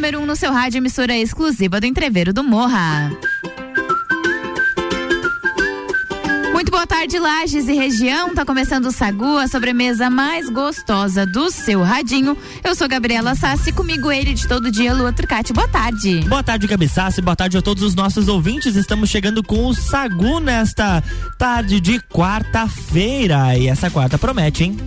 número 1 um no seu rádio, emissora exclusiva do Entreveiro do Morra. Muito boa tarde, Lages e região. Tá começando o Sagu, a sobremesa mais gostosa do seu radinho. Eu sou Gabriela Sassi, comigo ele de todo dia, Lua Turcati. Boa tarde. Boa tarde, Gabi Sassi. Boa tarde a todos os nossos ouvintes. Estamos chegando com o Sagu nesta tarde de quarta-feira. E essa quarta promete, hein?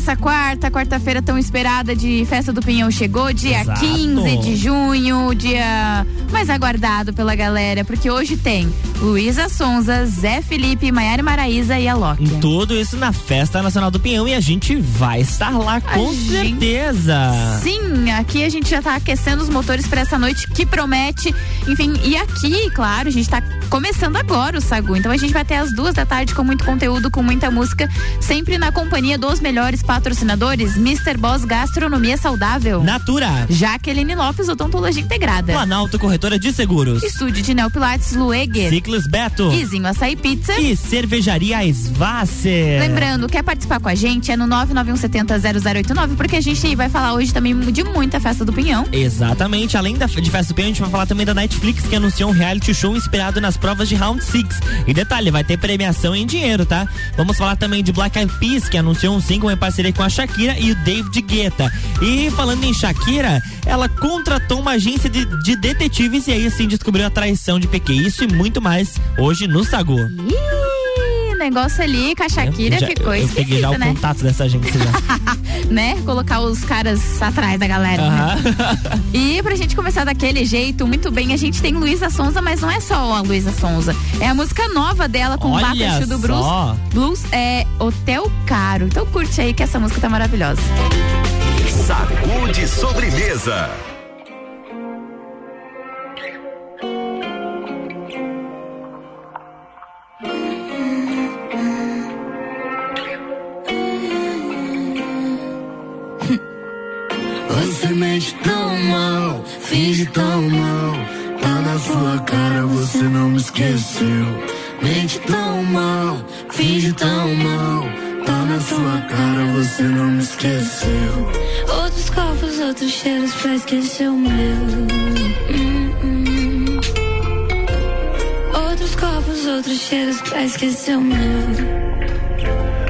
Essa quarta, quarta-feira tão esperada de Festa do Pinhão chegou, dia Exato. 15 de junho, dia mais aguardado pela galera, porque hoje tem Luísa Sonza, Zé Felipe, Maiara Maraíza e a Loki. Tudo isso na Festa Nacional do Pinhão e a gente vai estar lá com certeza. Sim, aqui a gente já tá aquecendo os motores para essa noite que promete. Enfim, e aqui, claro, a gente tá começando agora o Sagu. Então a gente vai até as duas da tarde com muito conteúdo, com muita música, sempre na companhia dos melhores melhores patrocinadores: Mr. Boss Gastronomia Saudável, Natura, Jaqueline Lopes Odontologia Integrada, Planalto Corretora de Seguros, Estúdio de Neopilates Lueger, Ciclos Beto, Izinho Açaí Pizza e Cervejaria Svasser. Lembrando, quer participar com a gente? É no 991700089, porque a gente vai falar hoje também de muita festa do Pinhão. Exatamente, além da, de festa do Pinhão, a gente vai falar também da Netflix, que anunciou um reality show inspirado nas provas de Round 6. E detalhe, vai ter premiação em dinheiro, tá? Vamos falar também de Black Eyed Peas, que anunciou um single em parceria com a Shakira e o David Guetta. E falando em Shakira, ela contratou uma agência de, de detetives e aí assim descobriu a traição de Piquet. Isso e muito mais hoje no Sagu. negócio ali com a Shakira já, ficou Eu peguei já o né? contato dessa agência já. né? Colocar os caras atrás da galera. Uh -huh. né? E pra gente começar daquele jeito, muito bem, a gente tem Luísa Sonza, mas não é só a Luísa Sonza. É a música nova dela com o Bacachu do Blues. Blues é Hotel Caro. Então curte aí que essa música tá maravilhosa. Sacude sobremesa. Finge tão mal. Tá na sua cara, você não me esqueceu. Mente tão mal, finge tão mal. Tá na sua cara, você não me esqueceu. Outros copos, outros cheiros pra esquecer o meu. Hum, hum. Outros copos, outros cheiros pra esquecer o meu.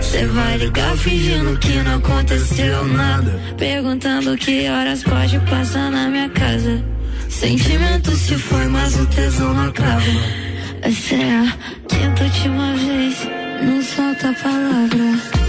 Você vai ligar fingindo que não aconteceu nada. Perguntando que horas pode passar na minha casa. Sentimento se foi, mas o tesão não acaba. Essa é a quinta última vez, não solta a palavra.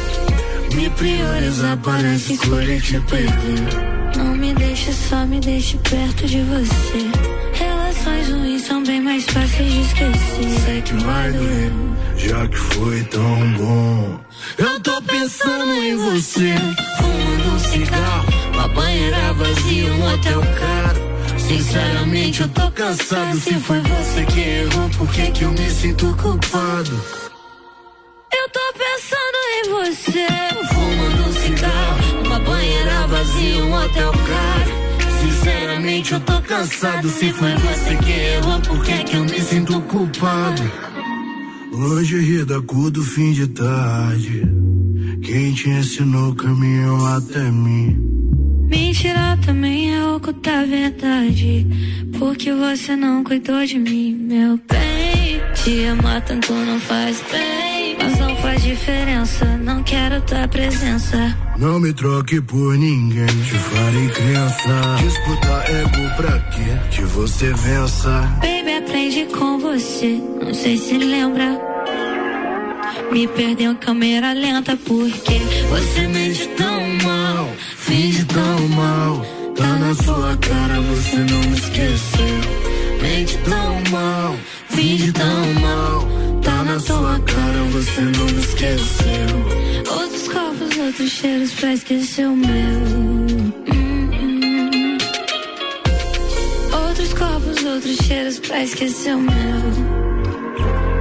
Me priorizar parece escolher te perder. Não me deixe só, me deixe perto de você. Relações ruins são bem mais fáceis de esquecer. Sei que vai doer, já que foi tão bom. Eu tô pensando em você, fumando um cigarro, uma banheira vazia, um hotel caro. Sinceramente, eu tô cansado. Se foi você que errou, por que que eu me sinto culpado? Eu tô pensando em você, fumando um cigarro, uma banheira vazia, um hotel caro. Sinceramente, eu tô cansado. Se foi você que errou, por que que eu me sinto culpado? Hoje ri da cor do fim de tarde. Quem te ensinou caminhou até mim. Também é ocultar a verdade. Porque você não cuidou de mim, meu bem. Te amar tanto não faz bem. Mas não faz diferença, não quero tua presença. Não me troque por ninguém, te farei crença. Disputar ego pra quê? Que você vença. Baby, aprendi com você, não sei se lembra. Me perdeu câmera lenta porque você mente tão mal, finge tão mal. Tá na sua cara, você não me esqueceu. Mente tão mal, finge tão mal. Tá na sua cara, você não me esqueceu. Outros copos, outros cheiros pra esquecer o meu. Hum. Outros copos, outros cheiros pra esquecer o meu.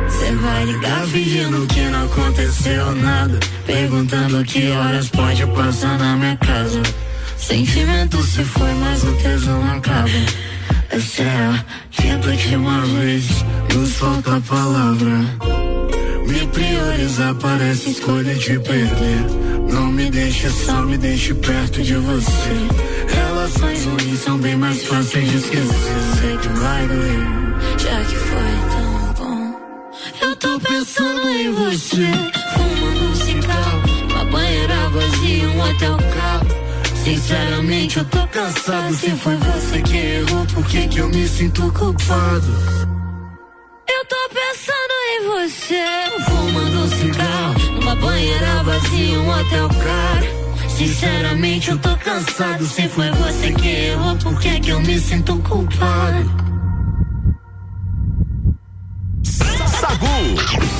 Você vai ligar fingindo que não aconteceu nada. Perguntando que horas pode passar na minha casa. Sentimento se foi, mas o tesão acaba. Essa é a quinta última vez, nos falta a palavra. Me priorizar parece escolha te perder. Não me deixe só, me deixe perto de você. Ela Situações ruins são bem mais fáceis de esquecer. Sei que vai doer, já que foi tão bom. Eu tô pensando em você, fumando um cigarro, uma banheira vazia, um hotel caro. Sinceramente eu tô cansado. Se foi você que errou, por que que eu me sinto culpado? Eu tô pensando em você, fumando um cigarro, numa banheira vazia, um hotel caro. Sinceramente eu tô cansado. Se foi você que errou, por que que eu me sinto culpado? Sagu.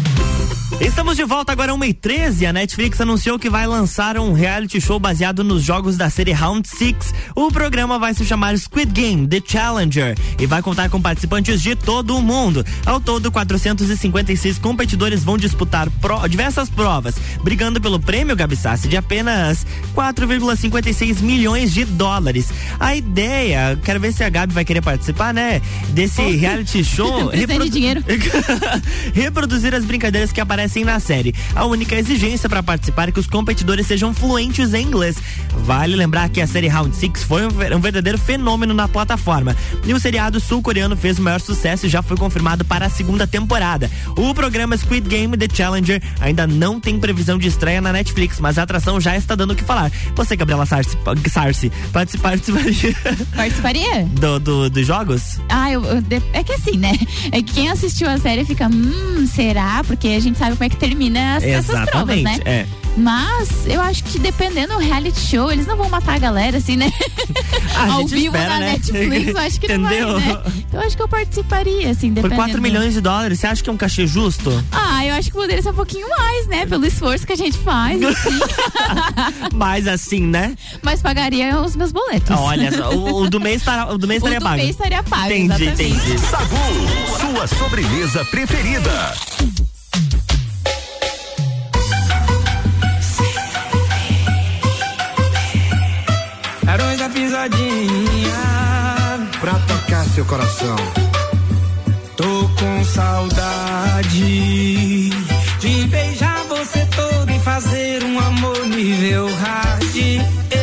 Estamos de volta agora 1 e 13 A Netflix anunciou que vai lançar um reality show baseado nos jogos da série Round 6. O programa vai se chamar Squid Game The Challenger e vai contar com participantes de todo o mundo. Ao todo, 456 competidores vão disputar pro, diversas provas, brigando pelo prêmio Gabi Sassi de apenas 4,56 milhões de dólares. A ideia, quero ver se a Gabi vai querer participar, né? Desse reality show. Reprodu... dinheiro. reproduzir as brincadeiras que aparecem aparecem na série. A única exigência para participar é que os competidores sejam fluentes em inglês. Vale lembrar que a série Round Six foi um verdadeiro fenômeno na plataforma. E o seriado sul-coreano fez o maior sucesso e já foi confirmado para a segunda temporada. O programa Squid Game The Challenger ainda não tem previsão de estreia na Netflix, mas a atração já está dando o que falar. Você, Gabriela Sarsi, Sarsi participar, participaria? Participaria? Do, do, dos jogos? Ah, eu, eu, é que assim, né? É que quem assistiu a série fica, hum, será? Porque a gente sabe sabe como é que termina as, essas provas, né? É. Mas eu acho que dependendo do reality show, eles não vão matar a galera assim, né? A Ao gente vivo espera, na né? Netflix, eu acho que Entendeu? não vai, né? Então eu acho que eu participaria, assim, Por dependendo. 4 milhões de dólares, você acha que é um cachê justo? Ah, eu acho que poderia ser um pouquinho mais, né? Pelo esforço que a gente faz, assim. Mas assim, né? mas pagaria os meus boletos. Olha, só, o, o do mês estará, o do mês o estaria do pago. mês estaria pago, Entendi, exatamente. entendi. Sagu, sua sobremesa preferida. Pisadinha. Pra tocar seu coração. Tô com saudade de beijar você todo e fazer um amor nível hard.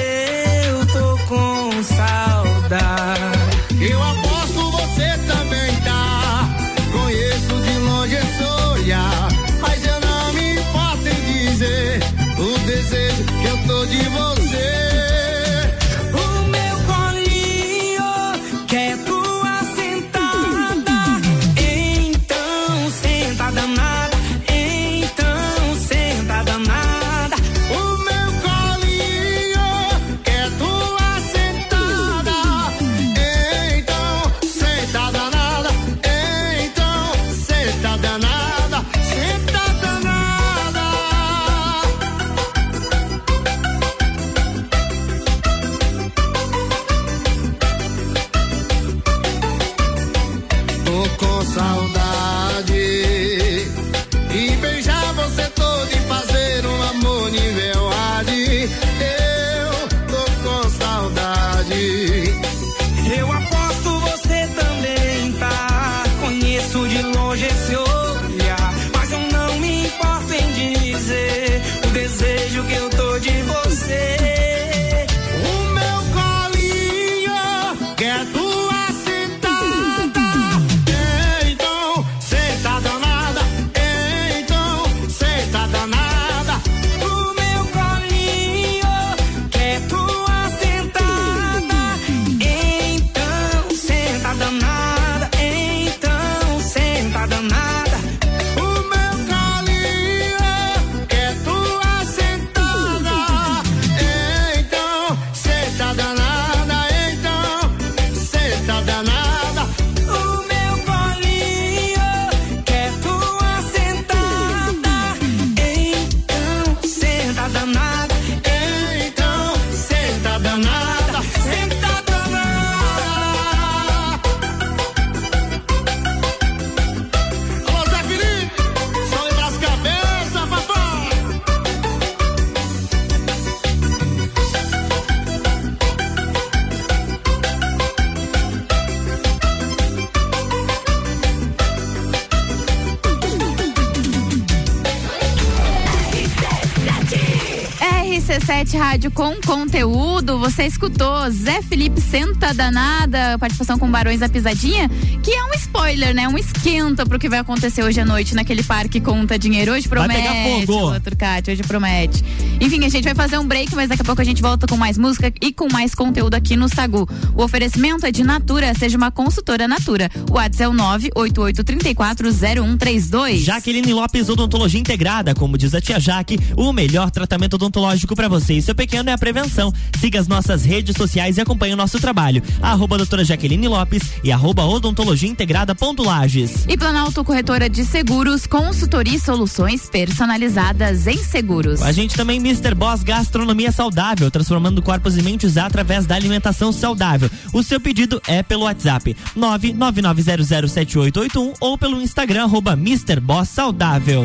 RC7 Rádio com conteúdo. Você escutou Zé Felipe Senta Danada, participação com Barões da Pisadinha, que é um spoiler, né? Um esquenta pro que vai acontecer hoje à noite naquele parque Conta Dinheiro. Hoje promete. pegar fogo. Turcati, hoje promete. Enfim, a gente vai fazer um break, mas daqui a pouco a gente volta com mais música e com mais conteúdo aqui no Sagu. O oferecimento é de Natura, seja uma consultora Natura. O WhatsApp é o 988340132. Jaqueline Lopes Odontologia Integrada, como diz a tia Jaque, o melhor tratamento odontológico para você e seu pequeno é a prevenção. Siga as nossas redes sociais e acompanhe o nosso trabalho. Arroba doutora Jaqueline Lopes e arroba odontologia integrada ponto Lages. E Planalto Corretora de Seguros, consultoria e soluções personalizadas em seguros. A gente também Mr. Boss Gastronomia Saudável, transformando corpos e mentes através da alimentação saudável. O seu pedido é pelo WhatsApp 999007881 ou pelo Instagram arroba Mr. Boss Saudável.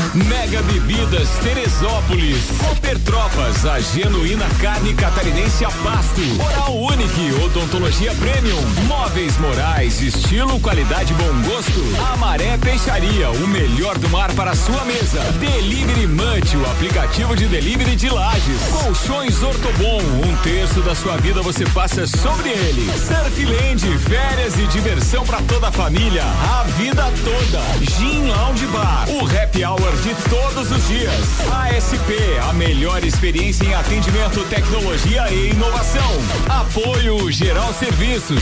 Mega Bebidas Teresópolis. Cooper Tropas, a genuína carne catarinense a pasto. Oral Unique. Odontologia Premium. Móveis Morais, estilo, qualidade, bom gosto. Amaré Peixaria, o melhor do mar para sua mesa. Delivery Munch, o aplicativo de delivery de lajes. Colchões Ortobon, um terço da sua vida você passa sobre ele. Surfland, férias e diversão para toda a família, a vida toda. Gin Lounge Bar, o happy hour de todos os dias. ASP, a melhor experiência em atendimento, tecnologia e inovação. Apoio Geral Serviços.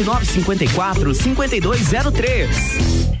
9954 5203.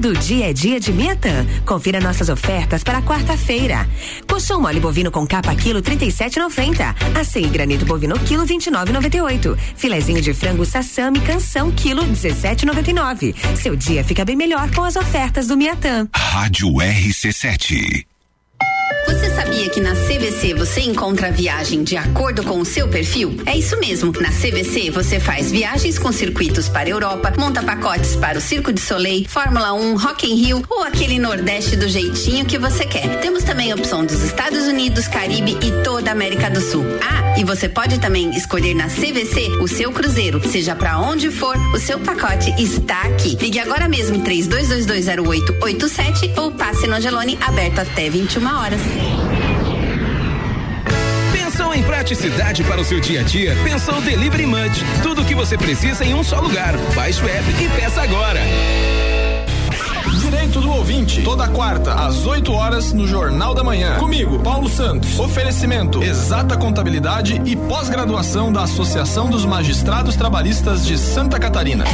Todo dia é dia de Miatã. Confira nossas ofertas para quarta-feira. Colchão mole bovino com capa quilo 37,90. Açaí granito bovino quilo 29,98. Filezinho de frango sassami canção quilo 17,99. Seu dia fica bem melhor com as ofertas do Miatã. Rádio RC7. Você sabia que na CVC você encontra viagem de acordo com o seu perfil? É isso mesmo. Na CVC você faz viagens com circuitos para a Europa, monta pacotes para o Circo de Soleil, Fórmula 1, Rock in Rio ou aquele Nordeste do jeitinho que você quer. Temos também a opção dos Estados Unidos, Caribe e toda a América do Sul. Ah, e você pode também escolher na CVC o seu cruzeiro. Seja para onde for, o seu pacote está aqui. Ligue agora mesmo 32220887 ou passe no Angelone aberto até 21 horas. Pensou em praticidade para o seu dia a dia? Pensou Delivery Munch. Tudo o que você precisa em um só lugar. Baixe o app e peça agora. Direito do ouvinte, toda quarta, às 8 horas, no Jornal da Manhã. Comigo, Paulo Santos. Oferecimento: exata contabilidade e pós-graduação da Associação dos Magistrados Trabalhistas de Santa Catarina.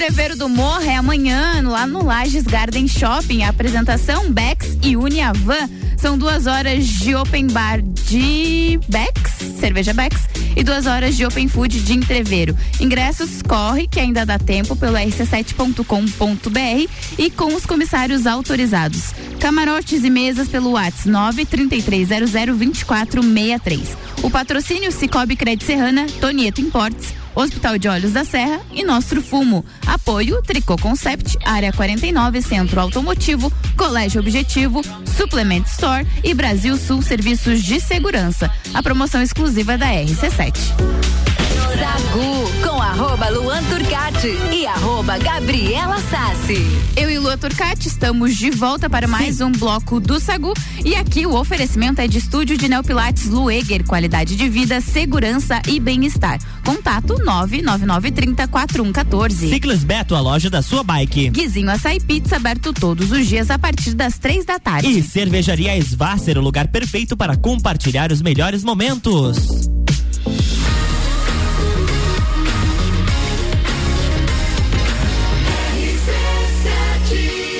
Entreveiro do Morro é amanhã, lá no Lages Garden Shopping. A apresentação Bex e Uniavan. São duas horas de open bar de Bex, cerveja Bex, e duas horas de open food de Entreveiro. Ingressos corre, que ainda dá tempo, pelo rc7.com.br e com os comissários autorizados. Camarotes e mesas pelo WhatsApp 933002463. O patrocínio Cicobi Cred Serrana, Tonieto Importes, Hospital de Olhos da Serra e Nostro Fumo. Apoio Tricô Concept, Área 49, Centro Automotivo, Colégio Objetivo, Suplement Store e Brasil Sul Serviços de Segurança. A promoção exclusiva da RC7. Sagu Turcati e arroba Gabriela Sassi. Eu e Lua Turcati estamos de volta para mais um bloco do Sagu e aqui o oferecimento é de estúdio de Neopilates Lueger, qualidade de vida, segurança e bem-estar. Contato 999304114. Ciclis Beto, a loja da sua bike. Guizinho Açaí Pizza aberto todos os dias a partir das três da tarde. E Cervejaria Svasser, o lugar perfeito para compartilhar os melhores momentos.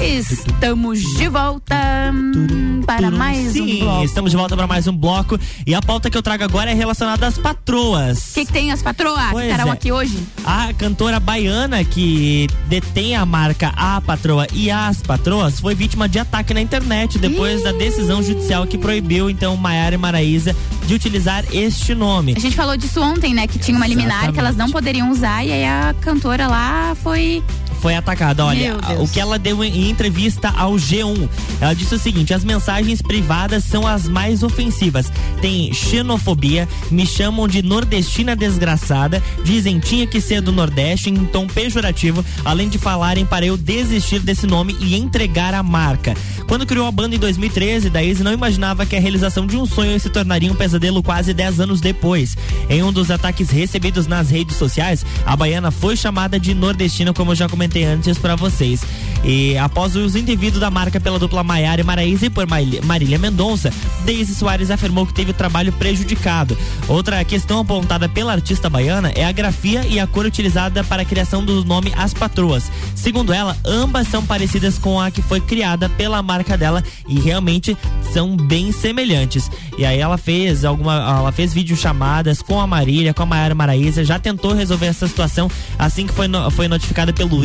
Estamos de volta para mais Sim, um bloco. estamos de volta para mais um bloco. E a pauta que eu trago agora é relacionada às patroas. O que, que tem as patroas que estarão é. aqui hoje? A cantora baiana que detém a marca A Patroa e As Patroas foi vítima de ataque na internet depois da decisão judicial que proibiu então Maiara e Maraísa de utilizar este nome. A gente falou disso ontem, né? Que tinha uma liminar Exatamente. que elas não poderiam usar e aí a cantora lá foi. Foi atacada. Olha, o que ela deu em entrevista ao G1. Ela disse o seguinte: as mensagens privadas são as mais ofensivas. Tem xenofobia, me chamam de nordestina desgraçada, dizem tinha que ser do Nordeste em tom pejorativo, além de falarem para eu desistir desse nome e entregar a marca. Quando criou a banda em 2013, Daisy não imaginava que a realização de um sonho se tornaria um pesadelo quase 10 anos depois. Em um dos ataques recebidos nas redes sociais, a baiana foi chamada de nordestina, como eu já comentei antes pra vocês. E após o uso indevido da marca pela dupla Maiara e Maraísa e por Marília Mendonça, Daisy Soares afirmou que teve o trabalho prejudicado. Outra questão apontada pela artista baiana é a grafia e a cor utilizada para a criação do nome As Patroas. Segundo ela, ambas são parecidas com a que foi criada pela marca dela e realmente são bem semelhantes. E aí ela fez alguma, ela fez videochamadas com a Marília, com a Maiara Maraísa, já tentou resolver essa situação assim que foi, no- foi notificada pelo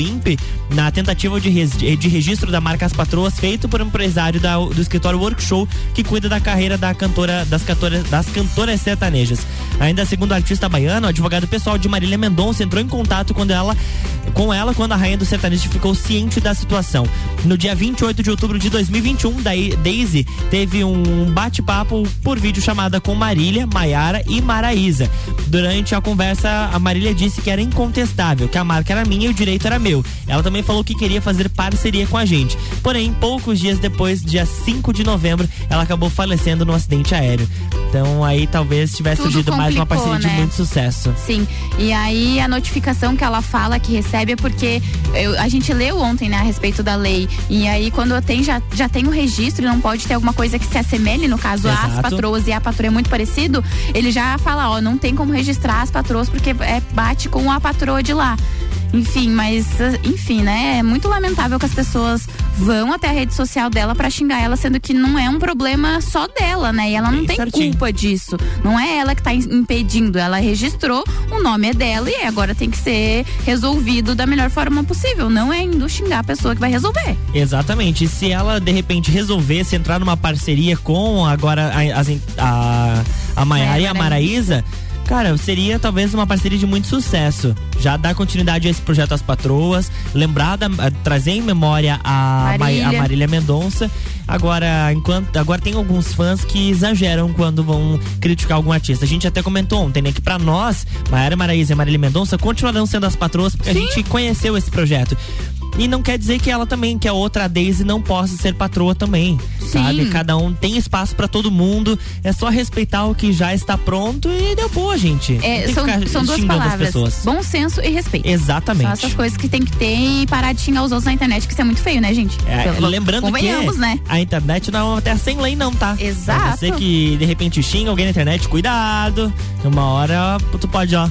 Na tentativa de, de registro da marca As Patroas feito por um empresário da- do escritório Workshow que cuida da carreira da cantora, das cantoras, das cantoras sertanejas. Ainda segundo a artista baiana, o advogado pessoal de Marília Mendonça entrou em contato quando ela, com ela quando a rainha do sertanejo ficou ciente da situação. No dia 28 de outubro de 2021, daí Daisy teve um bate-papo por vídeo chamada com Marília, Maiara e Maraísa. Durante a conversa, a Marília disse que era incontestável, que a marca era minha e o direito era meu. Ela também falou que queria fazer parceria com a gente. Porém, poucos dias depois, dia 5 de novembro, ela acabou falecendo num acidente aéreo. Então aí talvez tivesse Tudo surgido mais uma parceria de né? muito sucesso. Sim. E aí a notificação que ela fala que recebe é porque eu- a gente leu ontem, né, a respeito da lei. E aí quando tem já, já tem o registro e não pode ter alguma coisa que se assemelhe, no caso, Exato. patroas e a patroa é muito parecido, ele já fala, ó, não tem como registrar as patroas porque é, bate com a patroa de lá. Enfim, mas eh, enfim, né? É muito lamentável que as pessoas vão até a rede social dela pra xingar ela, sendo que não é um problema só dela, né? E ela não Bem tem certinho. culpa disso. Não é ela que tá im- impedindo. Ela registrou, o nome é dela e agora tem que ser resolvido da melhor forma possível. Não é indo xingar a pessoa que vai resolver. Exatamente. E se ela de repente resolvesse entrar numa parceria com agora a, a, a Maiara e a Maraísa, cara, seria talvez uma parceria de muito sucesso. Já dar continuidade a esse projeto As Patroas, lembrar, da, a- trazer em memória a Ma- Marília. a Marília Mendonça. Agora, enquanto agora tem alguns fãs que exageram quando vão criticar algum artista. A gente até comentou ontem, né, que pra nós, Maiara Maraíza e Marília Mendonça continuarão sendo as patroas porque a gente conheceu esse projeto. E não quer dizer que ela também, que a outra Daisy não possa ser patroa também, sabe? Cada um tem espaço pra todo mundo, é só respeitar o que já está pronto e deu boa, gente. É, são, são duas palavras: bom senso e respeito. Exatamente. São essas coisas que tem que ter e parar de xingar os outros na internet, que isso é muito feio, né, gente? É, Pelo- lembrando que né? a internet não é uma terra sem lei não, tá? Exato. Pra você que de repente xinga alguém na internet, cuidado. Uma hora tu pode, ó,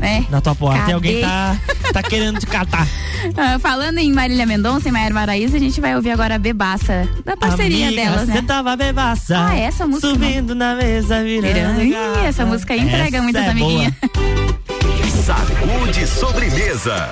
É. na tua porta Cadê? e alguém tá, tá querendo te catar. Ah, falando em Marília Mendonça e Maiara Maraíza, a gente vai ouvir agora a Bebaça, da parceria Amiga, delas, Você né? tava bebaça. Ah, essa música Subindo na mesa, virando. Essa música entrega Essa muitas é amiguinhas. Sacude sobremesa.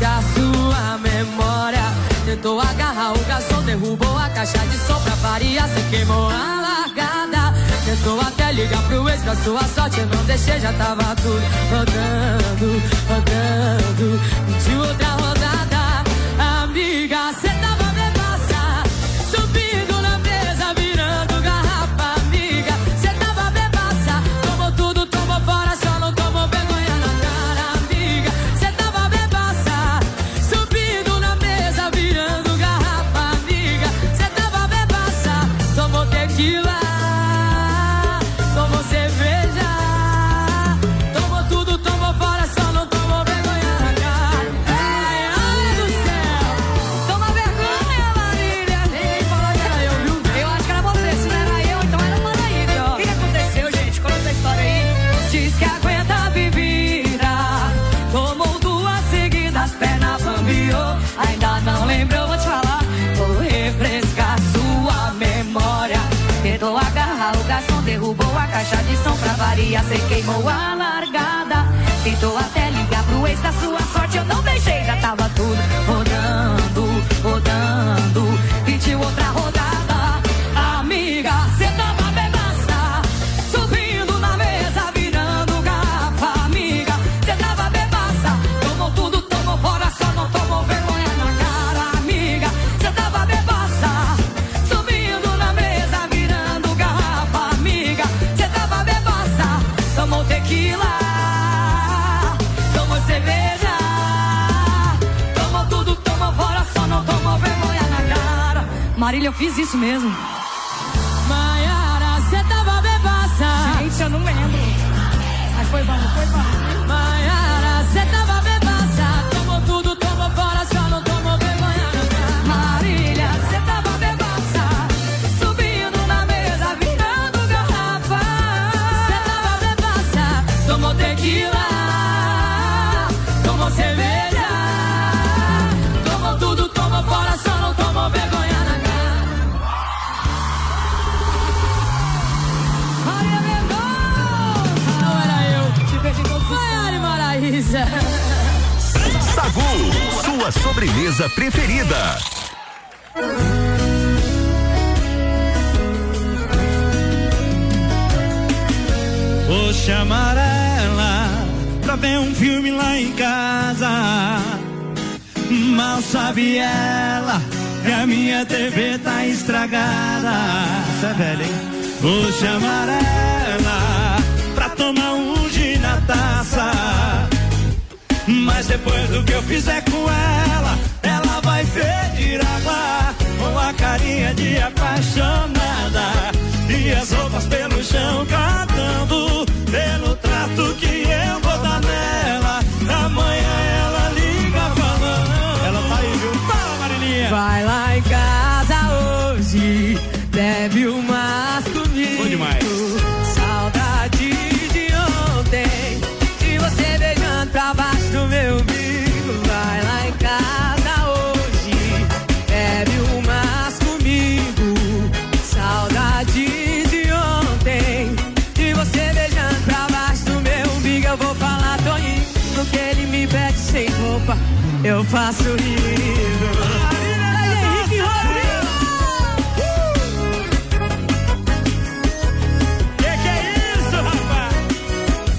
sua memória. Tentou agarrar o garçom, derrubou a caixa de som pra faria, assim se queimou a largada. Tentou até ligar pro ex, pra sua sorte eu não deixei, já tava tudo rodando, rodando. Mentiu outra caixa de som pra varia, sei queimou a largada. Tentou até ligar pro ex da sua sorte, eu não deixei, já tava tudo Marília, eu fiz isso mesmo. Sagu, sua sobremesa preferida. Vou chamar ela pra ver um filme lá em casa. Mal sabe ela que a minha TV tá estragada. Isso é velho, hein? Vou chamar ela pra tomar um gin na taça mas depois do que eu fizer com ela, ela vai pedir água com a carinha de apaixonada e as roupas pelo chão cantando pelo trato que eu vou dar nela. eu passo rindo. Marília Henrique Rodrigues! Uh! Que que é isso, rapaz?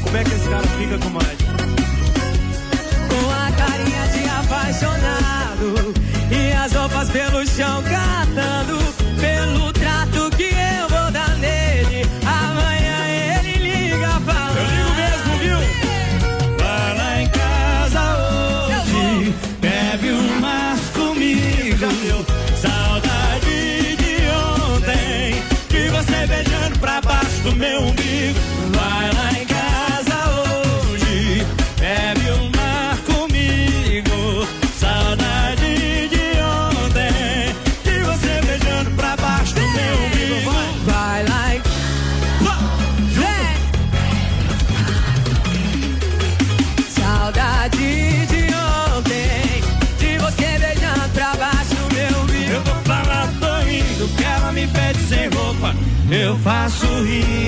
Como é que esse cara fica com mais? Com a carinha de apaixonado e as roupas pelo chão caindo. do rio.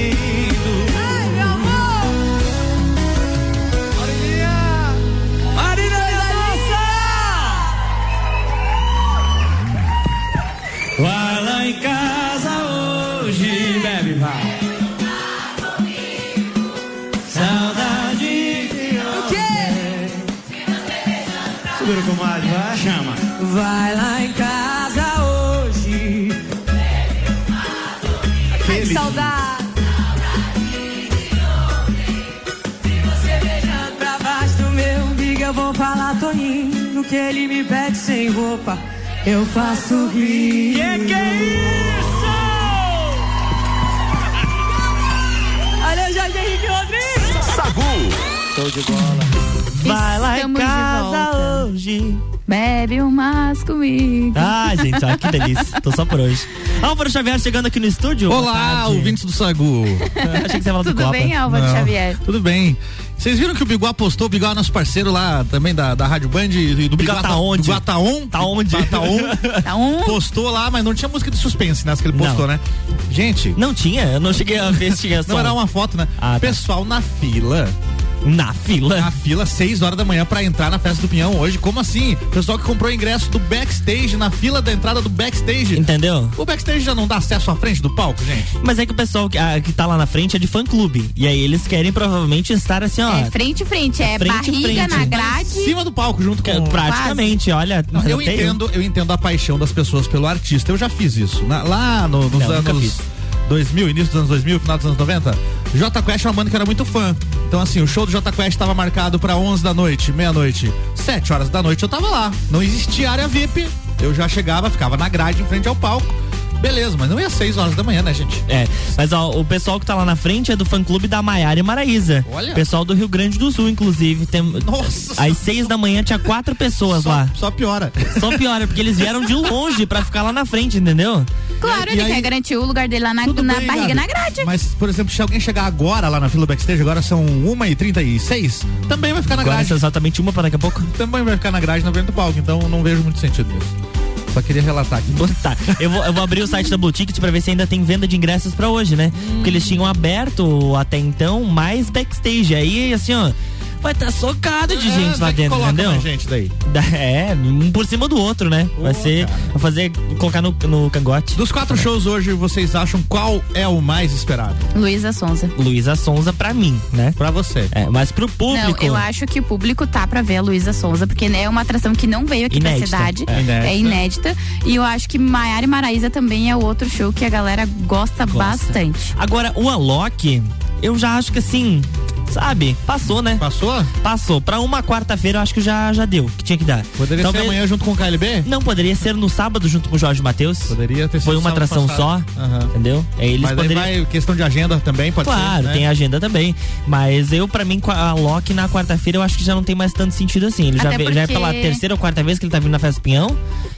Sem roupa. Eu faço rir. Que que é isso? Olha o Jorge Henrique Rodrigues. Sagu. Show de bola. Vai lá em casa hoje. Bebe um mais comigo. Ah, gente, ó, que delícia. Tô só por hoje. Álvaro Xavier chegando aqui no estúdio. Olá, ouvintes do Sagu. Achei que você ia falar do Tudo Copa. bem, Álvaro Não, Xavier? Tudo bem. Vocês viram que o Biguá postou, o Biguá é nosso parceiro lá também da, da Rádio Band e do Biguá Biguá tá onde? Biguá tá on? Tá onde? Tá on. Tá um. Postou lá, mas não tinha música de suspense nessa que ele postou, Não. né? Gente, Não tinha? Eu não cheguei a ver se tinha só. não era uma foto, né? Ah, tá. Pessoal na fila. Na fila? Na fila, 6 horas da manhã pra entrar na festa do Pinhão hoje. Como assim? Pessoal que comprou ingresso do backstage, na fila da entrada do backstage. Entendeu? O backstage já não dá acesso à frente do palco, gente? Mas é que o pessoal que, ah, que tá lá na frente é de fã clube. E aí eles querem provavelmente estar assim, ó. É frente frente, é frente, barriga frente. na Em grade. cima do palco, junto com Praticamente, olha. Não, eu entendo, eu entendo a paixão das pessoas pelo artista. Eu já fiz isso. Na- lá no- nos Não, nunca anos fiz. 2000, início dos anos 2000, final dos anos 90, J Quest é uma banda que era muito fã. Então, assim, o show do J Quest estava marcado para 11 da noite, meia-noite, 7 horas da noite eu tava lá. Não existia área VIP. Eu já chegava, ficava na grade em frente ao palco. Beleza, mas não ia 6 horas da manhã, né, gente? É, mas ó, o pessoal que tá lá na frente é do fã clube da Maiara e Maraíza. Olha. Pessoal do Rio Grande do Sul, inclusive. Tem, Nossa! Às seis da manhã tinha quatro pessoas Só, lá. só piora. Só piora, porque eles vieram de longe pra ficar lá na frente, entendeu? Claro, E ele aí- quer garantir o lugar dele lá na, Tudo na bem, barriga, Gabi. na grade. Mas, por exemplo, se alguém chegar agora lá na fila backstage, agora são 1h36, também vai ficar na Agora grade. é exatamente uma para daqui a pouco. Também vai ficar na grade na frente do palco, então não vejo muito sentido nisso. Só queria relatar aqui. Tá, eu vou, eu vou abrir o site da Blue Ticket pra ver se ainda tem venda de ingressos pra hoje, né? Porque eles tinham aberto até então mais backstage. Aí, assim, ó, vai estar socado de gente lá É, que dentro, coloca entendeu? mais gente daí. Da- É, um por cima do outro, né? Vai ser, vai fazer, colocar no, no cangote. Dos quatro shows hoje, vocês acham qual é o mais esperado? Luísa Sonza. Luísa Sonza pra mim, né? Pra você. É, mas pro Não, público. eu acho que o público tá pra ver a Luísa Sonza, porque né, é uma atração que não veio aqui Inédita. pra cidade. É. Inédita. É inédita. E eu acho que Maiara e Maraíza também é outro show que a galera gosta, bastante. Agora, o Alok, eu já acho que assim, sabe, passou, né? Passou? Passou. Pra uma quarta-feira eu acho que já, já deu, que tinha que dar. Poderia Talvez- ser amanhã junto com o KLB? Não, poderia ser no sábado junto com o Jorge Matheus. Poderia ter sido Foi uma atração passado. só, Aham. entendeu? Aí eles Mas poderiam. vai questão de agenda também, pode Claro, ser. né? tem agenda também. Mas eu, pra mim, com a Loki na quarta-feira, eu acho que já não tem mais tanto sentido assim. Ele já, Até vê- já é porque- pela terceira ou quarta vez que ele tá vindo na Festa do Pinhão.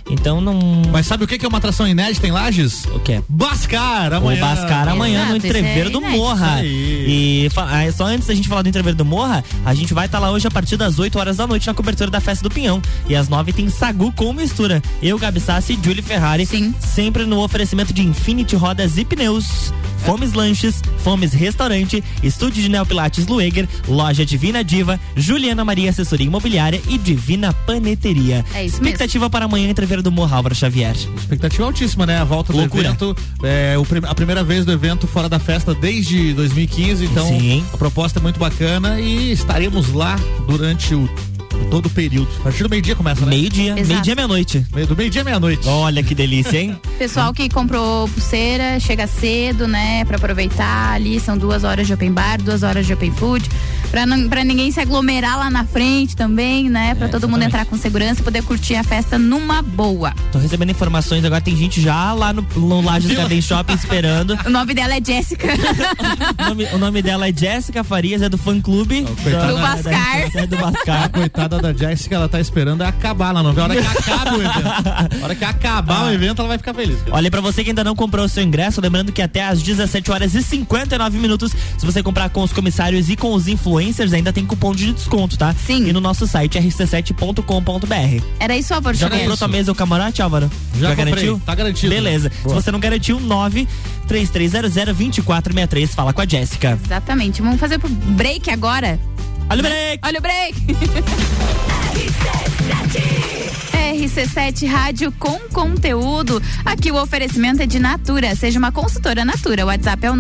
Então não. Mas sabe o que é uma atração inédita em Lages? O que? Bascar, O amanhã. Bascar amanhã no Exato, Entreveiro isso é do. Morra. E ah, só antes da gente falar do Entreveiro do Morra, a gente vai estar lá hoje a partir das 8 horas da noite na cobertura da Festa do Pinhão. E às 9 tem Sagu com mistura. Eu, Gabi Sassi e Julie Ferrari. Sim. Sempre no oferecimento de Infinity Rodas e Pneus. Fomes Lanches, Fomes Restaurante, Estúdio de Neopilates Lueger, Loja Divina Diva, Juliana Maria Assessoria Imobiliária e Divina Paneteria. É isso mesmo. Expectativa para amanhã, Entreveiro do Morra, Álvaro Xavier. Expectativa altíssima, né? A volta do Loucura. evento. É o a primeira vez do evento fora da festa desde 2015. Então, Sim. a proposta é muito bacana e estaremos lá durante o todo o período. A partir do meio-dia começa, né? Meio-dia, meio-dia, meia-noite. Meio- Do meio-dia meia-noite. Olha que delícia, hein? Pessoal que comprou pulseira, chega cedo, né, pra aproveitar ali, são duas horas de open bar, duas horas de open food, pra, não, pra ninguém se aglomerar lá na frente também, né, pra todo mundo entrar com segurança e poder curtir a festa numa boa. Tô recebendo informações agora, tem gente já lá no, no Lages Garden Shopping esperando. O nome dela é Jéssica. O nome, o nome dela é Jéssica Farias, é do fã clube. da- Do Bascar. da- É do Bascar. Coitada da Jéssica, ela tá esperando acabar lá, não vê? A hora que acaba o evento. A hora que acabar o evento, ela vai ficar feliz. Olha, e pra você que ainda não comprou o seu ingresso, lembrando que até às 17 horas e 59 minutos, se você comprar com os comissários e com os influencers, ainda tem cupom de desconto, tá? Sim. E no nosso site rc7.com.br. Era isso, Álvaro Já comprou tua mesa ou camarote, Álvaro? Já comprei, garantiu? tá garantido. Beleza. Boa. Se você não garantiu, 933002463, fala com a Jéssica. Exatamente. Vamos fazer pro break agora. Olha o break! Olha o break! RC7 Rádio com conteúdo. Aqui o oferecimento é de Natura. Seja uma consultora Natura. O WhatsApp é o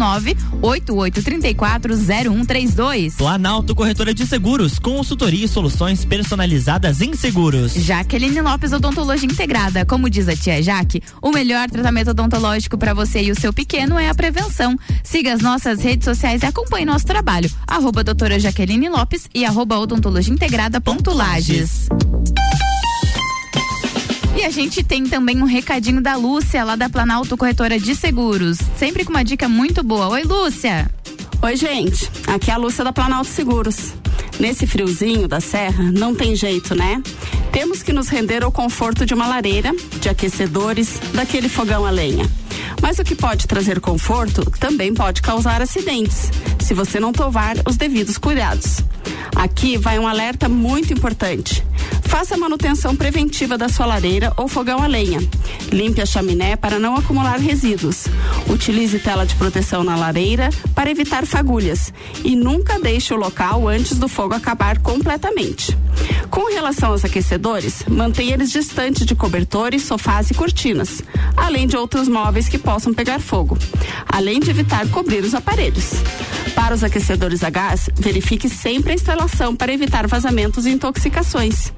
988340132. Planalto Corretora de Seguros, consultoria e soluções personalizadas em seguros. Jaqueline Lopes Odontologia Integrada. Como diz a tia Jaque, o melhor tratamento odontológico para você e o seu pequeno é a prevenção. Siga as nossas redes sociais e acompanhe nosso trabalho. Arroba doutora Jaqueline Lopes e arroba odontologia integrada ponto Lages. E a gente tem também um recadinho da Lúcia, lá da Planalto Corretora de Seguros. Sempre com uma dica muito boa. Oi, Lúcia. Oi, gente. Aqui é a Lúcia da Planalto Seguros. Nesse friozinho da serra, não tem jeito, né? Temos que nos render ao conforto de uma lareira, de aquecedores, daquele fogão a lenha. Mas o que pode trazer conforto também pode causar acidentes, se você não tomar os devidos cuidados. Aqui vai um alerta muito importante. Faça a manutenção preventiva da sua lareira ou fogão a lenha. Limpe a chaminé para não acumular resíduos. Utilize tela de proteção na lareira para evitar fagulhas e nunca deixe o local antes do fogo acabar completamente. Com relação aos aquecedores, mantenha eles distantes de cobertores, sofás e cortinas, além de outros móveis que possam pegar fogo, além de evitar cobrir os aparelhos. Para os aquecedores a gás, verifique sempre a instalação para evitar vazamentos e intoxicações.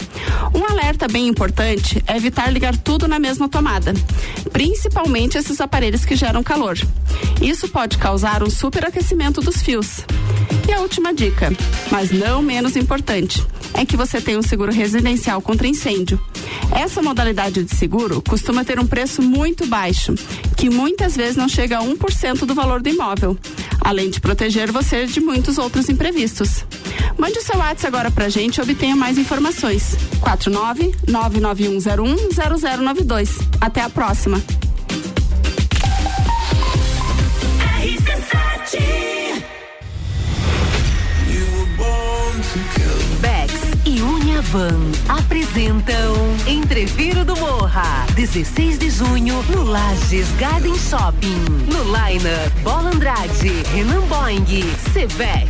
Um alerta bem importante é evitar ligar tudo na mesma tomada, principalmente esses aparelhos que geram calor. Isso pode causar um superaquecimento dos fios. E é a última dica, mas não menos importante, é que você tem um seguro residencial contra incêndio. Essa modalidade de seguro costuma ter um preço muito baixo, que muitas vezes não chega a 1% do valor do imóvel, além de proteger você de muitos outros imprevistos. Mande o seu WhatsApp agora pra gente e obtenha mais informações. 49991010092. Até a próxima. RC7 Van apresentam Entreviro do Morra, 16 de junho, no Lages Garden Shopping. No Laina, Bola Andrade, Renan Boing, Sevec,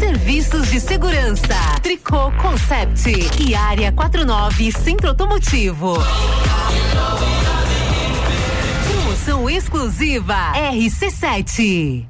Serviços de Segurança, Tricô Concept e Área 49 Centro Automotivo. Promoção exclusiva RC7.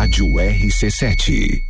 Rádio RC7.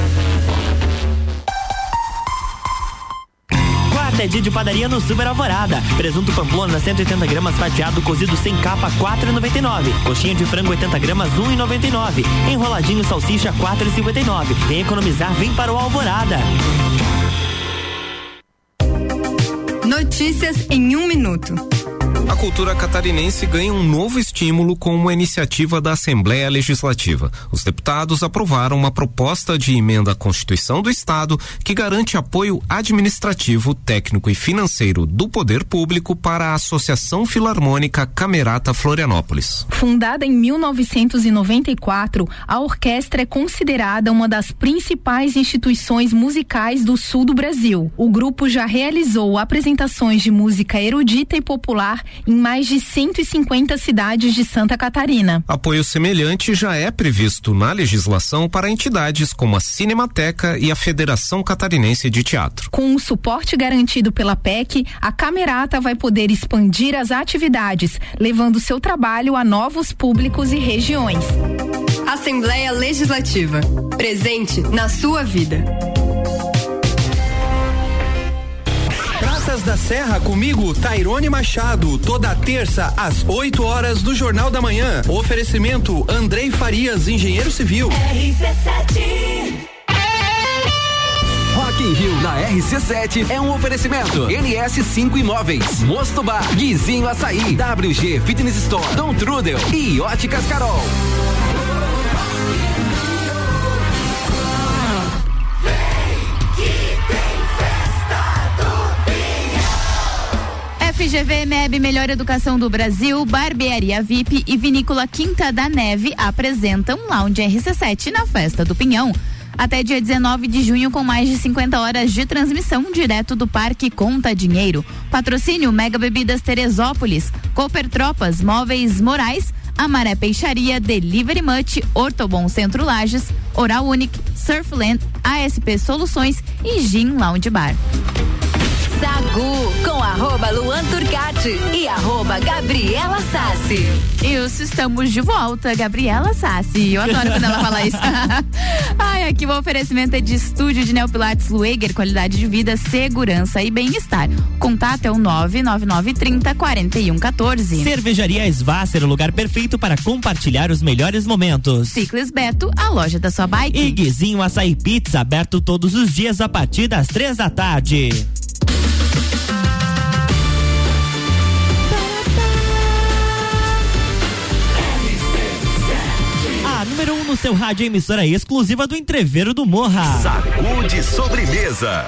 É dia de padaria no Super Alvorada. Presunto pamplona 180 gramas fatiado cozido sem capa 4,99. Coxinha de frango 80 gramas 1,99. Enroladinho salsicha 4,59. Vem economizar, vem para o Alvorada. Notícias em um minuto. A cultura catarinense ganha um novo estímulo com uma iniciativa da Assembleia Legislativa. Os deputados aprovaram uma proposta de emenda à Constituição do Estado que garante apoio administrativo, técnico e financeiro do poder público para a Associação Filarmônica Camerata Florianópolis. Fundada em 1994, a orquestra é considerada uma das principais instituições musicais do sul do Brasil. O grupo já realizou apresentações de música erudita e popular em mais de 150 cidades de Santa Catarina. Apoio semelhante já é previsto na legislação para entidades como a Cinemateca e a Federação Catarinense de Teatro. Com o suporte garantido pela PEC, a Camerata vai poder expandir as atividades, levando seu trabalho a novos públicos e regiões. Assembleia Legislativa. Presente na sua vida. Praças da Serra comigo, Tairone Machado, toda terça às 8 horas do Jornal da Manhã. Oferecimento Andrei Farias, engenheiro civil. RC7 Rock in Rio na RC7 é um oferecimento. NS5 Imóveis, Mosto Bar, Guizinho Açaí, WG Fitness Store, Dom Trudel e Óticas Carol. FGV MEB Melhor Educação do Brasil, Barbearia VIP e Vinícola Quinta da Neve apresentam Lounge RC7 na Festa do Pinhão. Até dia 19 de junho, com mais de 50 horas de transmissão direto do Parque Conta Dinheiro. Patrocínio Mega Bebidas Teresópolis, Cooper Tropas, Móveis Morais, Amaré Peixaria, Delivery Much, Ortobon Centro Lages, Oral Unique, Surfland, ASP Soluções e Gin Lounge Bar. Sagu com arroba Luan Turcati e arroba Gabriela Sassi. Isso, estamos de volta, Gabriela Sassi. Eu adoro quando ela fala isso. Ai, aqui o oferecimento é de estúdio de Neopilates Lueger, qualidade de vida, segurança e bem-estar. Contato é o 99930 4114. Cervejaria Svasser, o lugar perfeito para compartilhar os melhores momentos. Ciclis Beto, a loja da sua bike. E Guizinho Açaí Pizza, aberto todos os dias a partir das três da tarde. No seu rádio emissora exclusiva do Entreveiro do Morra. Sacude sobremesa.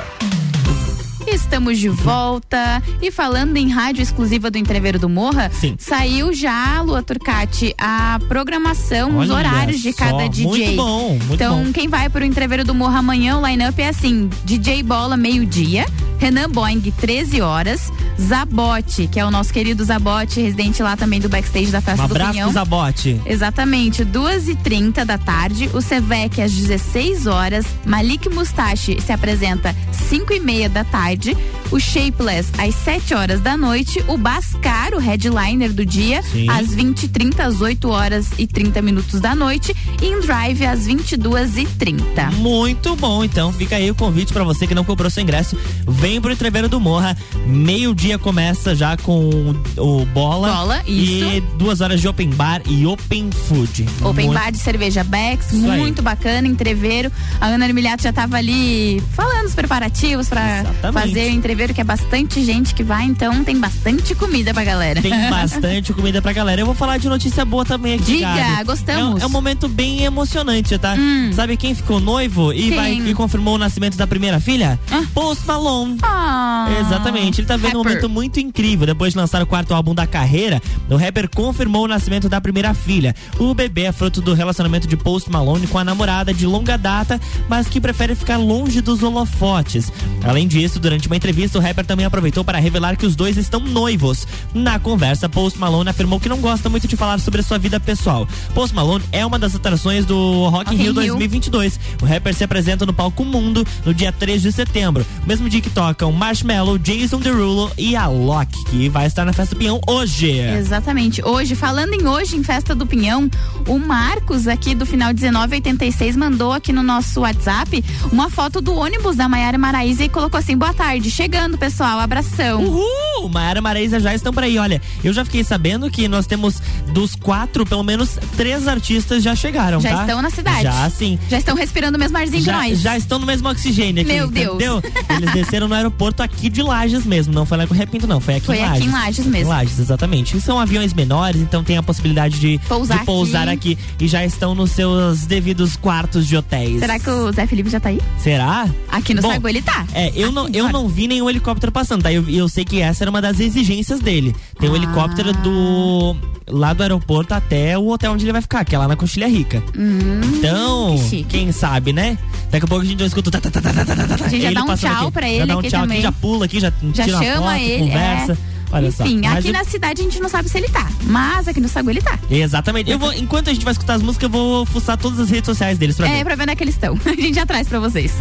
Estamos de volta. E falando em rádio exclusiva do Entreveiro do Morra, Sim. saiu já, Lua Turcati, a programação, os Olha horários de só, cada DJ. muito bom, muito então, bom. quem vai pro Entreveiro do Morra amanhã, o line-up é assim: DJ Bola, meio-dia, Renan Boing, 13 horas, Zabote, que é o nosso querido Zabote, residente lá também do backstage da Um Festa do abraço Pinhão. Zabote. Exatamente, duas e trinta da tarde, o Sevec às 16 horas, Malik Mustache se apresenta 5 e meia da tarde, o Shapeless às 7 horas da noite, o Bascar, o headliner do dia, Sim. às 20 e 30 às 8 horas e 30 minutos da noite, e In Drive às 22 e 30. Muito bom, então fica aí o convite pra você que não comprou seu ingresso. Vem pro Entreveiro do Morra, meio-dia começa já com o bola. Bola, E duas horas de open bar e open food. Open Muito- bar de cerveja Bex, Isso aí. muito bacana, entreveiro. A Ana Armiliato já tava ali falando os preparativos pra Exatamente. Fazer o entreveiro, que é bastante gente que vai, então tem bastante comida pra galera. Tem bastante comida pra galera. Eu vou falar de notícia boa também aqui. Diga, Gabi. gostamos. É um, é um momento bem emocionante, tá? Sabe quem ficou noivo e, vai, e confirmou o nascimento da primeira filha? Post Malone. Ah, Exatamente, ele tá vendo um rapper. momento muito incrível. Depois de lançar o quarto álbum da carreira, o rapper confirmou o nascimento da primeira filha. O bebê é fruto do relacionamento de Post Malone com a namorada de longa data, mas que prefere ficar longe dos holofotes. Além disso, durante uma entrevista, o rapper também aproveitou para revelar que os dois estão noivos. Na conversa, Post Malone afirmou que não gosta muito de falar sobre a sua vida pessoal. Post Malone é uma das atrações do Rock, in Rio in Rio. 2022. O rapper se apresenta no palco Mundo no dia 3 de setembro, mesmo dia que tocam Marshmello, Jason Derulo e a Loki, que vai estar na Festa do Pinhão hoje. Exatamente. Hoje, falando em hoje, em Festa do Pinhão, o Marcos aqui do final 1986 mandou aqui no nosso WhatsApp uma foto do ônibus da Maiara Maraíza e colocou assim: boa tarde, chegando, pessoal, abração. Uhul! Maiara e Maraísa já estão por aí. Olha, eu já fiquei sabendo que nós temos dos quatro, pelo menos três artistas já chegaram, Já tá? estão na cidade. Já, sim. Já estão respirando o mesmo arzinho Já, que nós. já estão no mesmo oxigênio aqui, Meu Deus. entendeu? Eles desceram no aeroporto aqui de Lages mesmo, não foi lá com Repinto não, foi aqui Foi em aqui Lages. em Lages mesmo. Em Lages, exatamente. E são aviões menores, então tem a possibilidade de Pousar de pousar aqui. e já estão nos seus devidos quartos de hotéis. Será que o Zé Felipe já tá aí? Será? Aqui no Bom, Sagu ele tá. É, eu não, eu não vi nenhum helicóptero passando, tá? Eu, eu sei que essa era uma das exigências dele. Tem um Ah. helicóptero do lá do aeroporto até o hotel onde ele vai ficar, que é lá na Coxilha Rica. Hum, Então, que quem sabe, né? Daqui a pouco a gente já escuta. tá, tá, tá, tá, tá, tá, A gente já dá um tchau aqui. pra Já ele dá um aqui tchau também. aqui, já pula aqui, já, Já tira chama foto, ele, conversa. é. Olha só. Enfim, Mas aqui eu- na cidade a gente não sabe se ele tá. Mas aqui no Sagu ele tá. Exatamente. Eu vou, enquanto a gente vai escutar as músicas, eu vou fuçar todas as redes sociais deles pra É, ver. pra ver onde é que eles estão. A gente já traz pra vocês.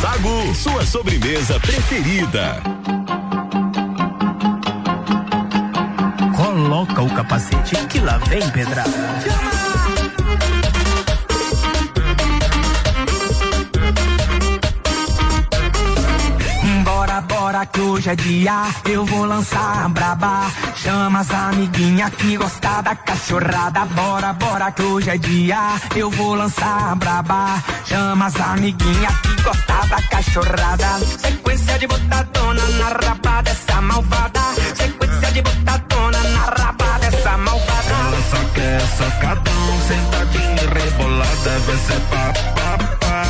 Sagu, sua sobremesa preferida. Coloca o capacete que lá vem pedrada. Bora, bora que hoje é dia, eu vou lançar a braba. Chama as amiguinha que gosta da cachorrada. Bora, bora que hoje é dia, eu vou lançar a braba. Chama as amiguinha que gosta da cachorrada. Sequência de botadona na raba dessa malvada. Sequência de botadona na raba dessa malvada. Ela só quer socadão, sentadinha e rebolada, vai ser pá, pá, pá.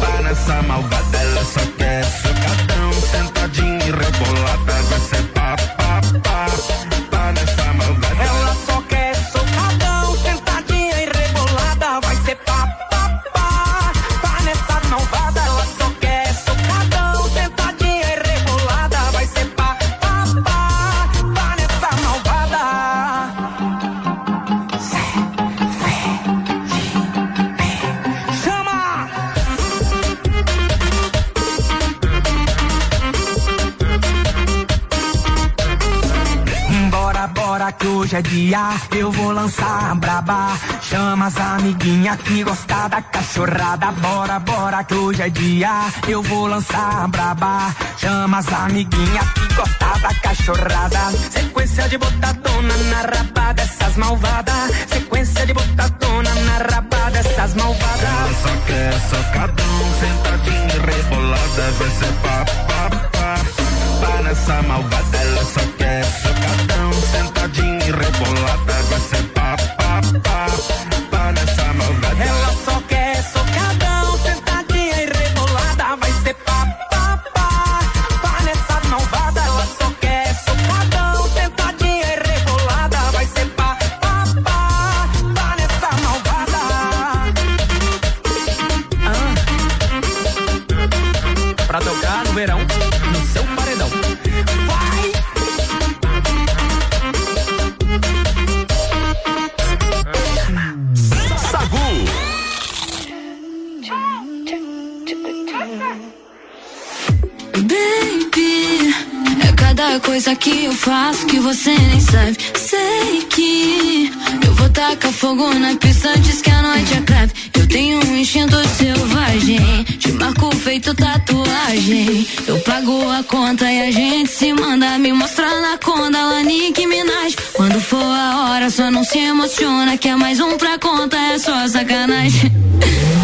Pá nessa malvada, ela só quer socadão, sentadinha e rebolada, vai ser é dia, eu vou lançar braba. Chama as amiguinha que gosta da cachorrada. Bora, bora que hoje é dia, eu vou lançar braba. Chama as amiguinha que gosta da cachorrada. Sequência de botadona na raba dessas malvadas. Sequência de botadona na raba dessas malvadas. Ela só quer socadão, sentadinha rebolada, vai ser pá, pá, pá. Pá nessa malvada, ela só quer socadão, sentadinha e rebolada, vai ser coisa que eu faço que você nem sabe. Sei que eu vou tacar fogo na pista antes que a noite acabe. Eu tenho um instinto selvagem, te marco feito tatuagem. Eu pago a conta e a gente se manda me mostrar na conda, lá Nick Minaj. Quando for a hora, só não se emociona, que é mais um pra conta, é só sacanagem.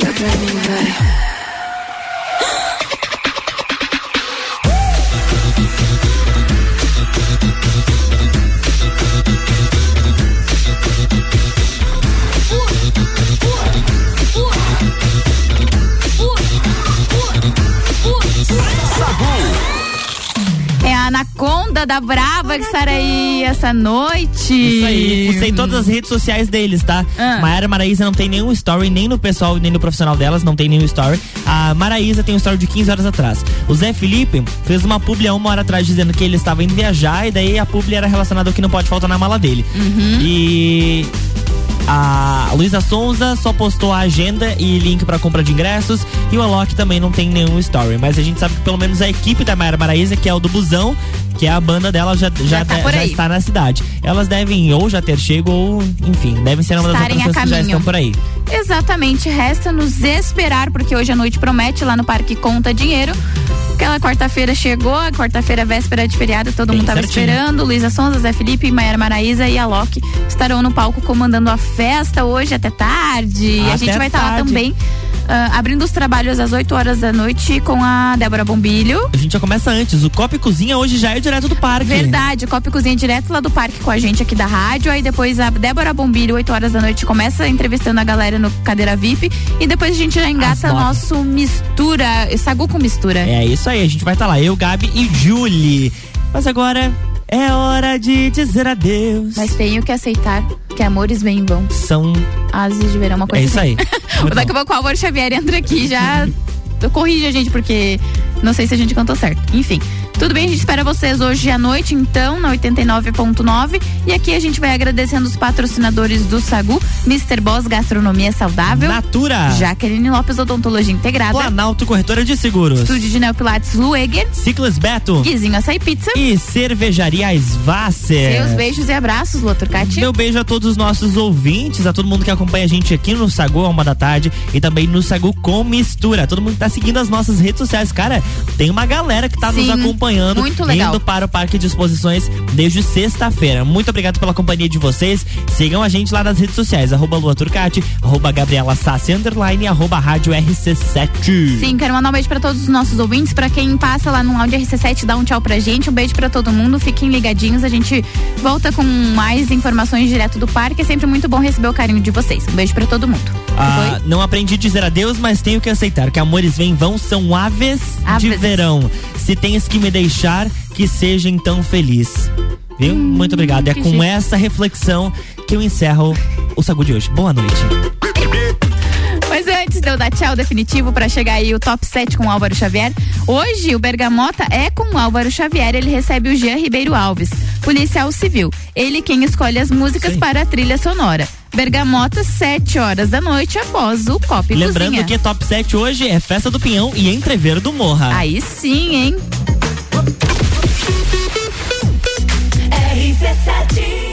Joga pra Da Brava que estará aí essa noite. Isso aí, fucei todas as redes sociais deles, tá? Ah. Maiara Maraísa não tem nenhum story, nem no pessoal, nem no profissional delas, não tem nenhum story. A Maraísa tem um story de 15 horas atrás. O Zé Felipe fez uma publi há uma hora atrás dizendo que ele estava indo viajar e daí a publi era relacionada ao que não pode faltar na mala dele. Uhum. E a Luísa Sonza só postou a agenda e link pra compra de ingressos. E o Alok também não tem nenhum story. Mas a gente sabe que pelo menos a equipe da Mayara Maraísa, que é o do Busão, que é a banda dela, já, já, tá de- por já está na cidade. Elas devem ou já ter chego ou, enfim, devem ser uma das Estarem a atrações que já estão por aí. Exatamente, resta nos esperar, porque hoje a noite promete lá no Parque Conta Dinheiro. Aquela quarta-feira chegou, a quarta-feira véspera de feriado, todo mundo tava certinho. esperando. Luísa Sonza, Zé Felipe, Maiara Maraíza e a Loki estarão no palco comandando a festa hoje até tarde. e a Até gente vai estar lá tarde. também, ah, abrindo os trabalhos às 8 horas da noite com a Débora Bombilho. A gente já começa antes. O Copa e Cozinha hoje já é direto do parque. Verdade, Copa e Cozinha direto lá do parque com a gente aqui da rádio. Aí depois a Débora Bombilho, 8 horas da noite, começa entrevistando a galera no cadeira VIP. E depois a gente já engata nosso mistura, sagu com mistura. É isso aí, a gente vai estar lá. Eu, Gabi e Julie. Mas agora é hora de dizer adeus. Mas tenho que aceitar que amores vêm e vão. São. Ases de verão, uma coisa É isso assim. aí. Muito Daqui a pouco o Álvaro Xavier entra aqui já corrige a gente, porque não sei se a gente cantou certo. Enfim, tudo bem, a gente espera vocês hoje à noite, então, na 89.9. E aqui a gente vai agradecendo os patrocinadores do Sagu, Mr. Boss Gastronomia Saudável. Natura. Jaqueline Lopes Odontologia Integrada. Planalto Corretora de Seguros. Estúdio de Neopilates Lueger. Ciclas Beto. Guizinho Açaí Pizza. E Cervejaria Svasser. Seus beijos e abraços, Lua Turcati. Meu beijo a todos os nossos ouvintes, a todo mundo que acompanha a gente aqui no Sagu, a uma da tarde, e também no Sagu com Mistura. Todo mundo que tá seguindo as nossas redes sociais. Cara, tem uma galera que tá nos Sim. acompanhando acompanhando, Muito legal. indo para o Parque de Exposições desde sexta-feira. Muito obrigado pela companhia de vocês. Sigam a gente lá nas redes sociais, arroba Lua Turcati, arroba Gabriela Sassi, underline, arroba Rádio RC7. Sim, quero mandar um beijo pra todos os nossos ouvintes, pra quem passa lá no áudio RC7, dá um tchau pra gente, um beijo pra todo mundo, fiquem ligadinhos, a gente volta com mais informações direto do parque, é sempre muito bom receber o carinho de vocês. Um beijo pra todo mundo. Ah, não aprendi a dizer adeus, mas tenho que aceitar que amores vêm vão são aves, de Aves. verão. Se tens que me deixar, que seja então feliz. Viu? Muito obrigado. É Hum, com chique. essa reflexão que eu encerro o Sagu de hoje. Boa noite. Mas antes de eu dar tchau definitivo pra chegar aí o top 7 com o Álvaro Xavier, hoje o Bergamota é com o Álvaro Xavier, ele recebe o Jean Ribeiro Alves, policial civil. Ele quem escolhe as músicas para a trilha sonora. Bergamota, 7 horas da noite após o Copa e Lembrando Cozinha. que top 7 hoje é Festa do Pinhão e Entrever do Morra. Aí sim, hein? RC7